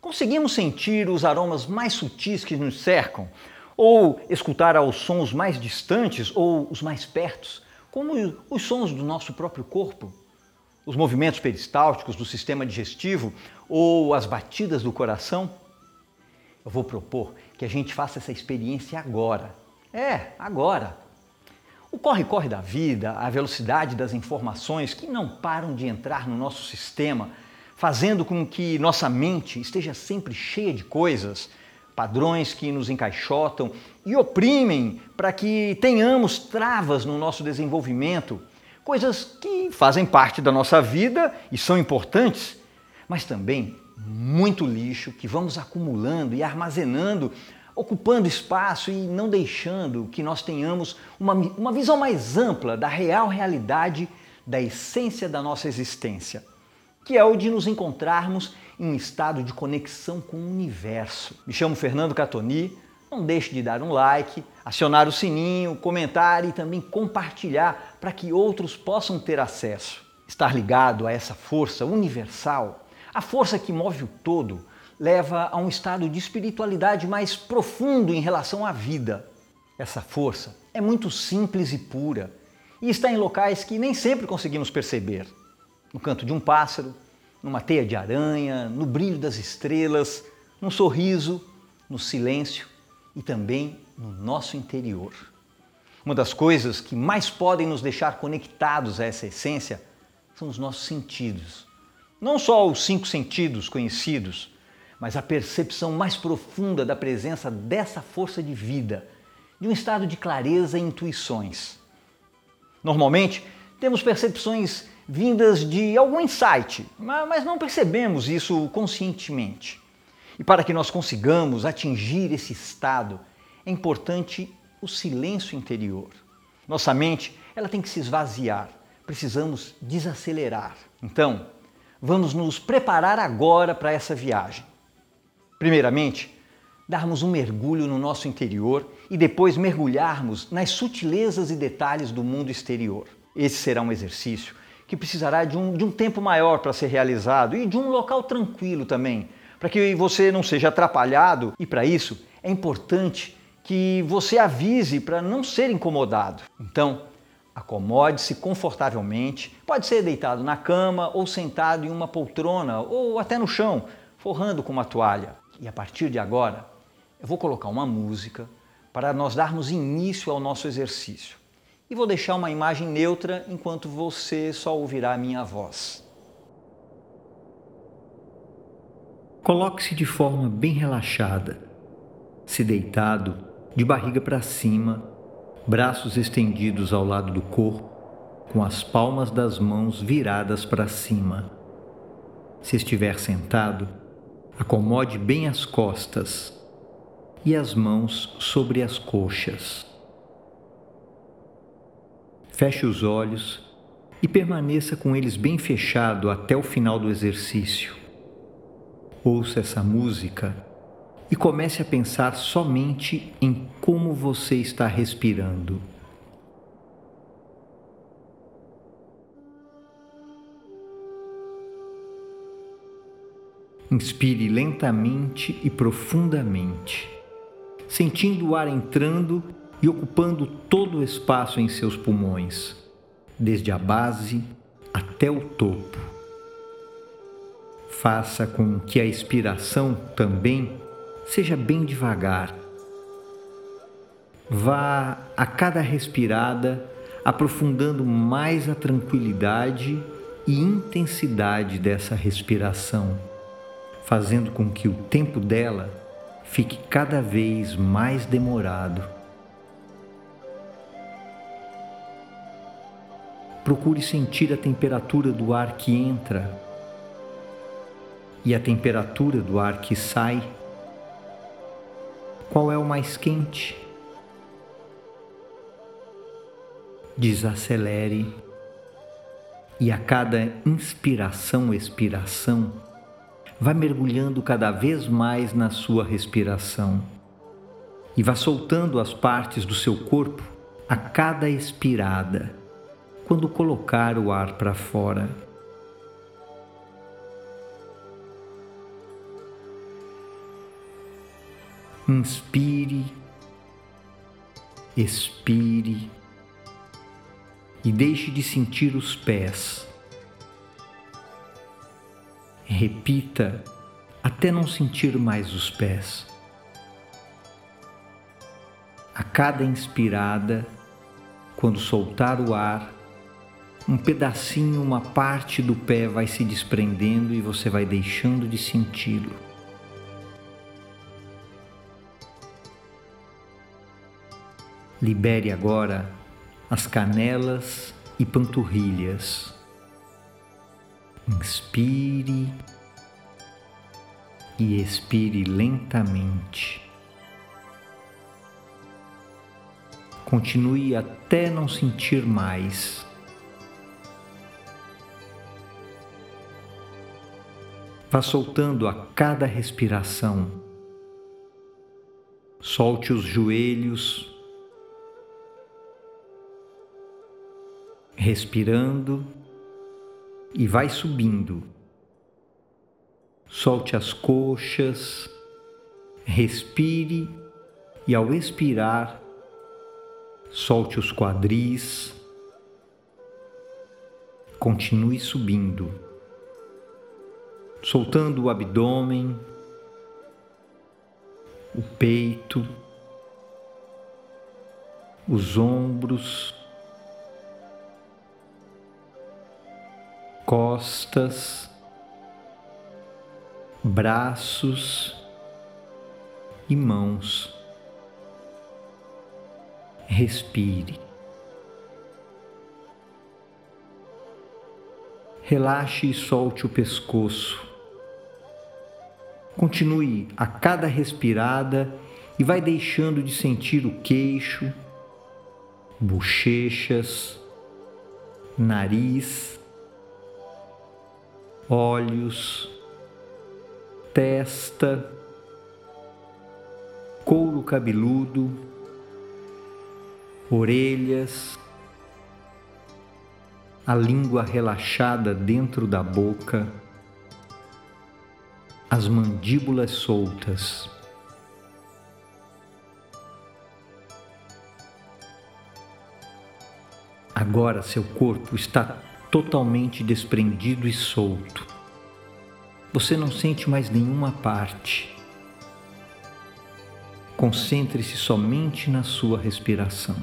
Conseguimos sentir os aromas mais sutis que nos cercam? Ou escutar aos sons mais distantes ou os mais pertos, como os sons do nosso próprio corpo? Os movimentos peristálticos do sistema digestivo ou as batidas do coração? Eu vou propor que a gente faça essa experiência agora. É, agora. O corre-corre da vida, a velocidade das informações que não param de entrar no nosso sistema, fazendo com que nossa mente esteja sempre cheia de coisas, padrões que nos encaixotam e oprimem para que tenhamos travas no nosso desenvolvimento, coisas que fazem parte da nossa vida e são importantes, mas também muito lixo que vamos acumulando e armazenando, ocupando espaço e não deixando que nós tenhamos uma, uma visão mais ampla da real realidade, da essência da nossa existência, que é o de nos encontrarmos em um estado de conexão com o universo. Me chamo Fernando Catoni. Não deixe de dar um like, acionar o sininho, comentar e também compartilhar para que outros possam ter acesso. Estar ligado a essa força universal a força que move o todo leva a um estado de espiritualidade mais profundo em relação à vida. Essa força é muito simples e pura e está em locais que nem sempre conseguimos perceber. No canto de um pássaro, numa teia de aranha, no brilho das estrelas, num sorriso, no silêncio e também no nosso interior. Uma das coisas que mais podem nos deixar conectados a essa essência são os nossos sentidos não só os cinco sentidos conhecidos, mas a percepção mais profunda da presença dessa força de vida, de um estado de clareza e intuições. Normalmente, temos percepções vindas de algum insight, mas não percebemos isso conscientemente. E para que nós consigamos atingir esse estado, é importante o silêncio interior. Nossa mente, ela tem que se esvaziar. Precisamos desacelerar. Então, vamos nos preparar agora para essa viagem. Primeiramente, darmos um mergulho no nosso interior e depois mergulharmos nas sutilezas e detalhes do mundo exterior. Esse será um exercício que precisará de um, de um tempo maior para ser realizado e de um local tranquilo também, para que você não seja atrapalhado e para isso é importante que você avise para não ser incomodado. Então, Acomode-se confortavelmente, pode ser deitado na cama ou sentado em uma poltrona ou até no chão, forrando com uma toalha. E a partir de agora, eu vou colocar uma música para nós darmos início ao nosso exercício. E vou deixar uma imagem neutra enquanto você só ouvirá a minha voz. Coloque-se de forma bem relaxada, se deitado, de barriga para cima braços estendidos ao lado do corpo, com as palmas das mãos viradas para cima. Se estiver sentado, acomode bem as costas e as mãos sobre as coxas. Feche os olhos e permaneça com eles bem fechado até o final do exercício. Ouça essa música e comece a pensar somente em como você está respirando. Inspire lentamente e profundamente, sentindo o ar entrando e ocupando todo o espaço em seus pulmões, desde a base até o topo. Faça com que a expiração também seja bem devagar. Vá a cada respirada aprofundando mais a tranquilidade e intensidade dessa respiração, fazendo com que o tempo dela fique cada vez mais demorado. Procure sentir a temperatura do ar que entra e a temperatura do ar que sai qual é o mais quente? Desacelere e a cada inspiração, expiração, vá mergulhando cada vez mais na sua respiração e vá soltando as partes do seu corpo a cada expirada, quando colocar o ar para fora. Inspire, expire e deixe de sentir os pés. Repita até não sentir mais os pés. A cada inspirada, quando soltar o ar, um pedacinho, uma parte do pé vai se desprendendo e você vai deixando de senti-lo. Libere agora as canelas e panturrilhas. Inspire e expire lentamente. Continue até não sentir mais. Vá soltando a cada respiração. Solte os joelhos, respirando. E vai subindo. Solte as coxas, respire. E ao expirar, solte os quadris, continue subindo, soltando o abdômen, o peito, os ombros, costas, braços e mãos. Respire. Relaxe e solte o pescoço. Continue a cada respirada e vai deixando de sentir o queixo, bochechas, nariz olhos, testa, couro cabeludo, orelhas, a língua relaxada dentro da boca, as mandíbulas soltas. Agora seu corpo está totalmente desprendido e solto. Você não sente mais nenhuma parte. Concentre-se somente na sua respiração.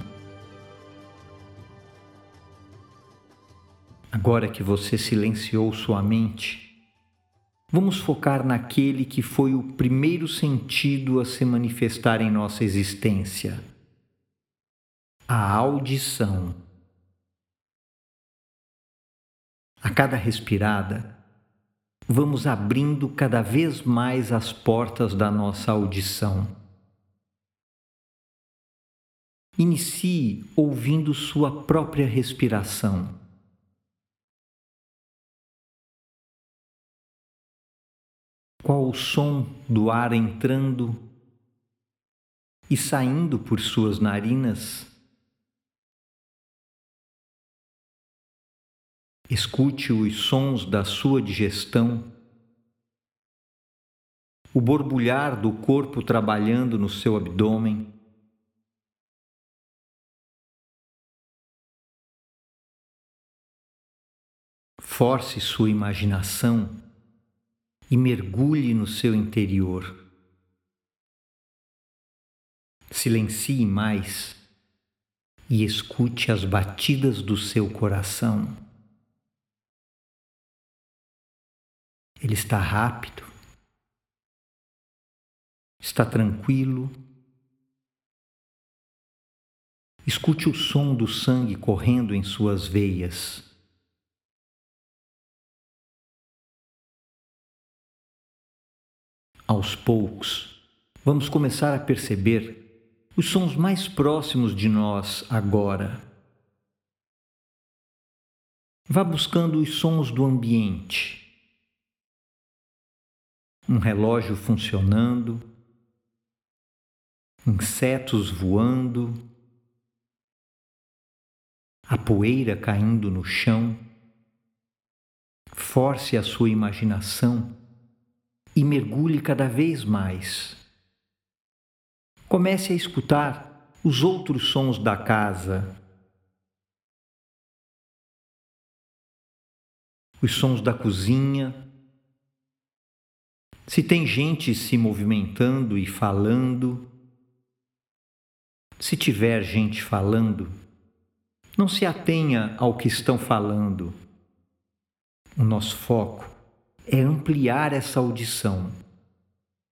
Agora que você silenciou sua mente, vamos focar naquele que foi o primeiro sentido a se manifestar em nossa existência: a audição. A cada respirada, vamos abrindo cada vez mais as portas da nossa audição. Inicie ouvindo sua própria respiração. Qual o som do ar entrando e saindo por suas narinas? Escute os sons da sua digestão, o borbulhar do corpo trabalhando no seu abdômen. Force sua imaginação e mergulhe no seu interior. Silencie mais e escute as batidas do seu coração. Ele está rápido, está tranquilo. Escute o som do sangue correndo em suas veias. Aos poucos, vamos começar a perceber os sons mais próximos de nós agora. Vá buscando os sons do ambiente. Um relógio funcionando, insetos voando, a poeira caindo no chão. Force a sua imaginação e mergulhe cada vez mais. comece a escutar os outros sons da casa. Os sons da cozinha. Se tem gente se movimentando e falando. Se tiver gente falando, não se atenha ao que estão falando. O nosso foco é ampliar essa audição.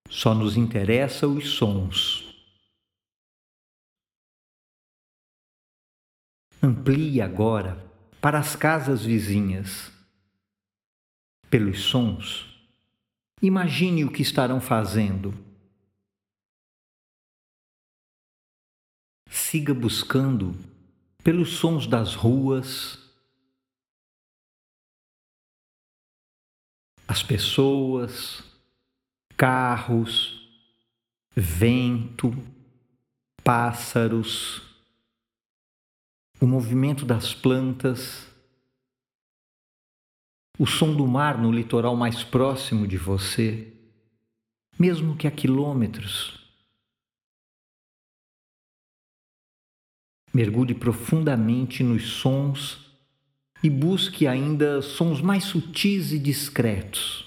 Só nos interessa os sons. Amplie agora para as casas vizinhas. Pelos sons, imagine o que estarão fazendo. Siga buscando pelos sons das ruas, as pessoas, carros, vento, pássaros, o movimento das plantas, o som do mar no litoral mais próximo de você, mesmo que a quilômetros. Mergulhe profundamente nos sons e busque ainda sons mais sutis e discretos,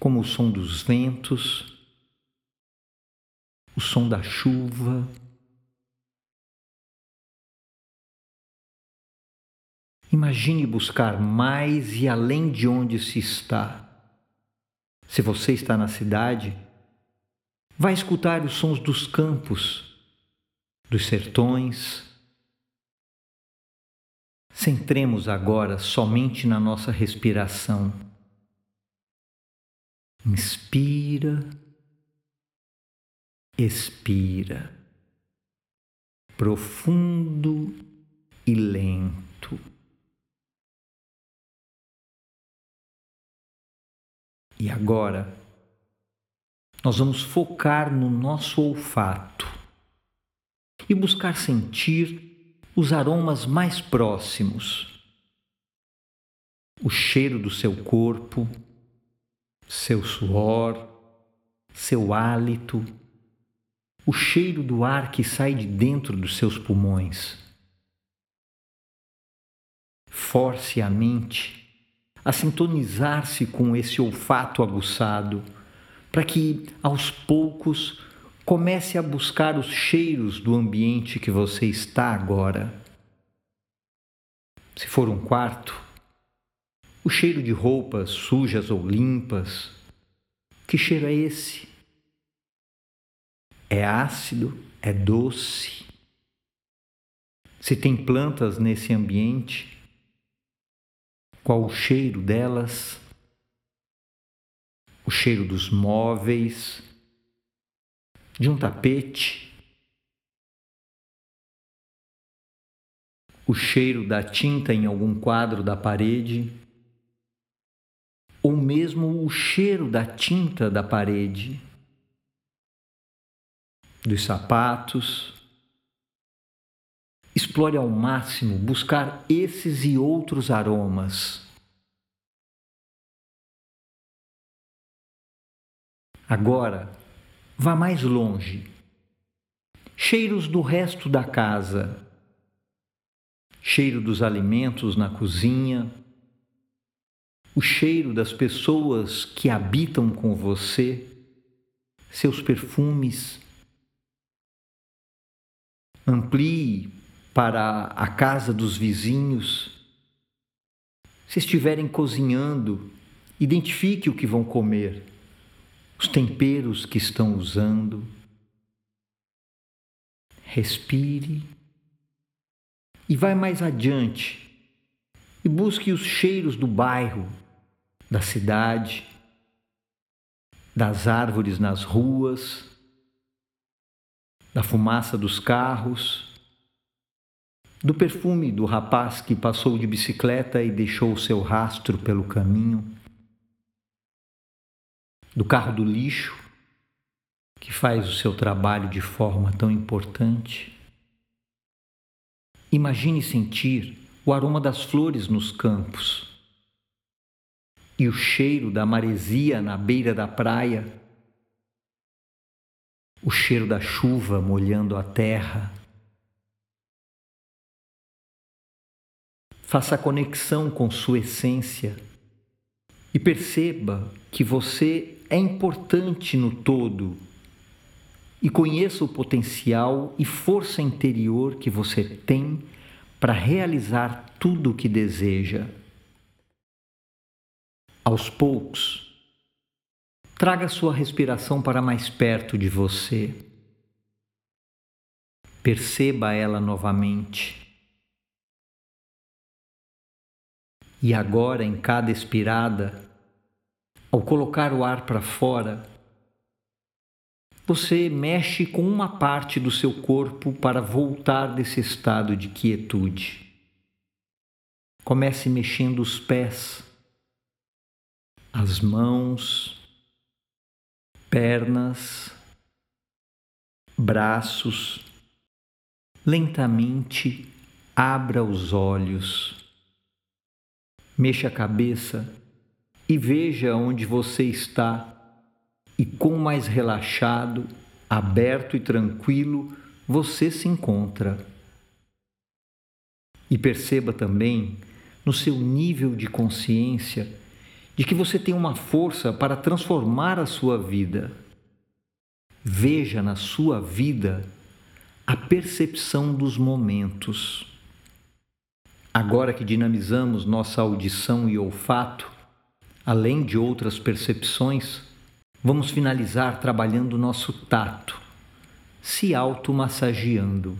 como o som dos ventos, o som da chuva. Imagine buscar mais e além de onde se está. Se você está na cidade, vá escutar os sons dos campos dos sertões. Centremos agora somente na nossa respiração. Inspira, expira, profundo e lento. E agora, nós vamos focar no nosso olfato e buscar sentir os aromas mais próximos. O cheiro do seu corpo, seu suor, seu hálito, o cheiro do ar que sai de dentro dos seus pulmões. Force a mente a sintonizar-se com esse olfato aguçado, para que aos poucos Comece a buscar os cheiros do ambiente que você está agora. Se for um quarto, o cheiro de roupas sujas ou limpas. Que cheiro é esse? É ácido? É doce? Se tem plantas nesse ambiente, qual o cheiro delas? O cheiro dos móveis, de um tapete, o cheiro da tinta em algum quadro da parede, ou mesmo o cheiro da tinta da parede, dos sapatos. Explore ao máximo buscar esses e outros aromas. Agora, Vá mais longe. Cheiros do resto da casa. Cheiro dos alimentos na cozinha. O cheiro das pessoas que habitam com você. Seus perfumes. Amplie para a casa dos vizinhos. Se estiverem cozinhando, identifique o que vão comer os temperos que estão usando. Respire. E vai mais adiante. E busque os cheiros do bairro, da cidade, das árvores nas ruas, da fumaça dos carros, do perfume do rapaz que passou de bicicleta e deixou seu rastro pelo caminho do carro do lixo, que faz o seu trabalho de forma tão importante. Imagine sentir o aroma das flores nos campos e o cheiro da maresia na beira da praia. o cheiro da chuva molhando a terra. Faça conexão com sua essência e perceba que você é importante no todo e conheça o potencial e força interior que você tem para realizar tudo o que deseja. Aos poucos, traga sua respiração para mais perto de você. Perceba ela novamente. E agora, em cada expirada, ao colocar o ar para fora, você mexe com uma parte do seu corpo para voltar desse estado de quietude. Comece mexendo os pés, as mãos, pernas, braços. Lentamente abra os olhos, mexa a cabeça e veja onde você está e quão mais relaxado, aberto e tranquilo você se encontra. E perceba também no seu nível de consciência de que você tem uma força para transformar a sua vida. Veja na sua vida a percepção dos momentos. Agora que dinamizamos nossa audição e olfato, além de outras percepções, vamos finalizar trabalhando nosso tato, se automassageando.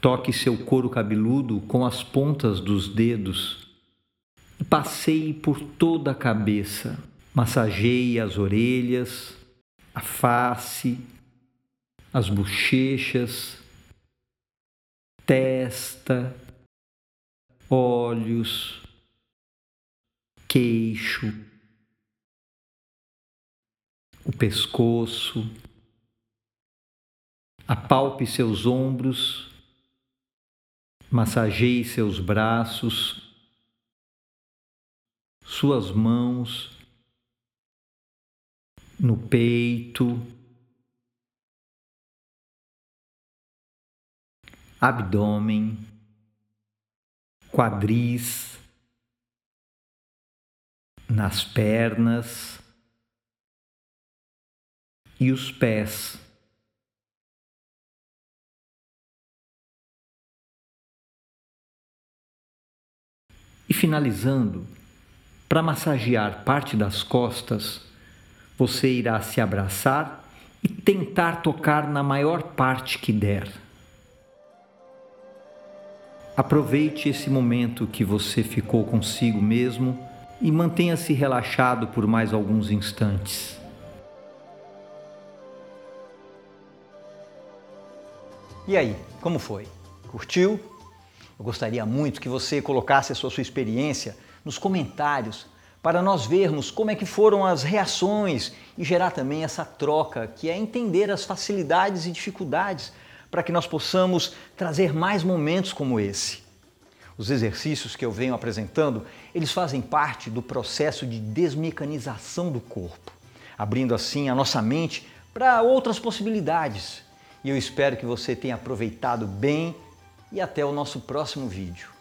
Toque seu couro cabeludo com as pontas dos dedos e passeie por toda a cabeça. Massageie as orelhas, a face, as bochechas, testa, olhos, queixo, o pescoço, apalpe seus ombros, massageie seus braços, suas mãos no peito, abdômen, quadris, nas pernas e os pés. E finalizando, para massagear parte das costas, você irá se abraçar e tentar tocar na maior parte que der. Aproveite esse momento que você ficou consigo mesmo e mantenha-se relaxado por mais alguns instantes. E aí, como foi? Curtiu? Eu gostaria muito que você colocasse a sua, sua experiência nos comentários para nós vermos como é que foram as reações e gerar também essa troca, que é entender as facilidades e dificuldades para que nós possamos trazer mais momentos como esse. Os exercícios que eu venho apresentando, eles fazem parte do processo de desmecanização do corpo, abrindo assim a nossa mente para outras possibilidades. E eu espero que você tenha aproveitado bem e até o nosso próximo vídeo.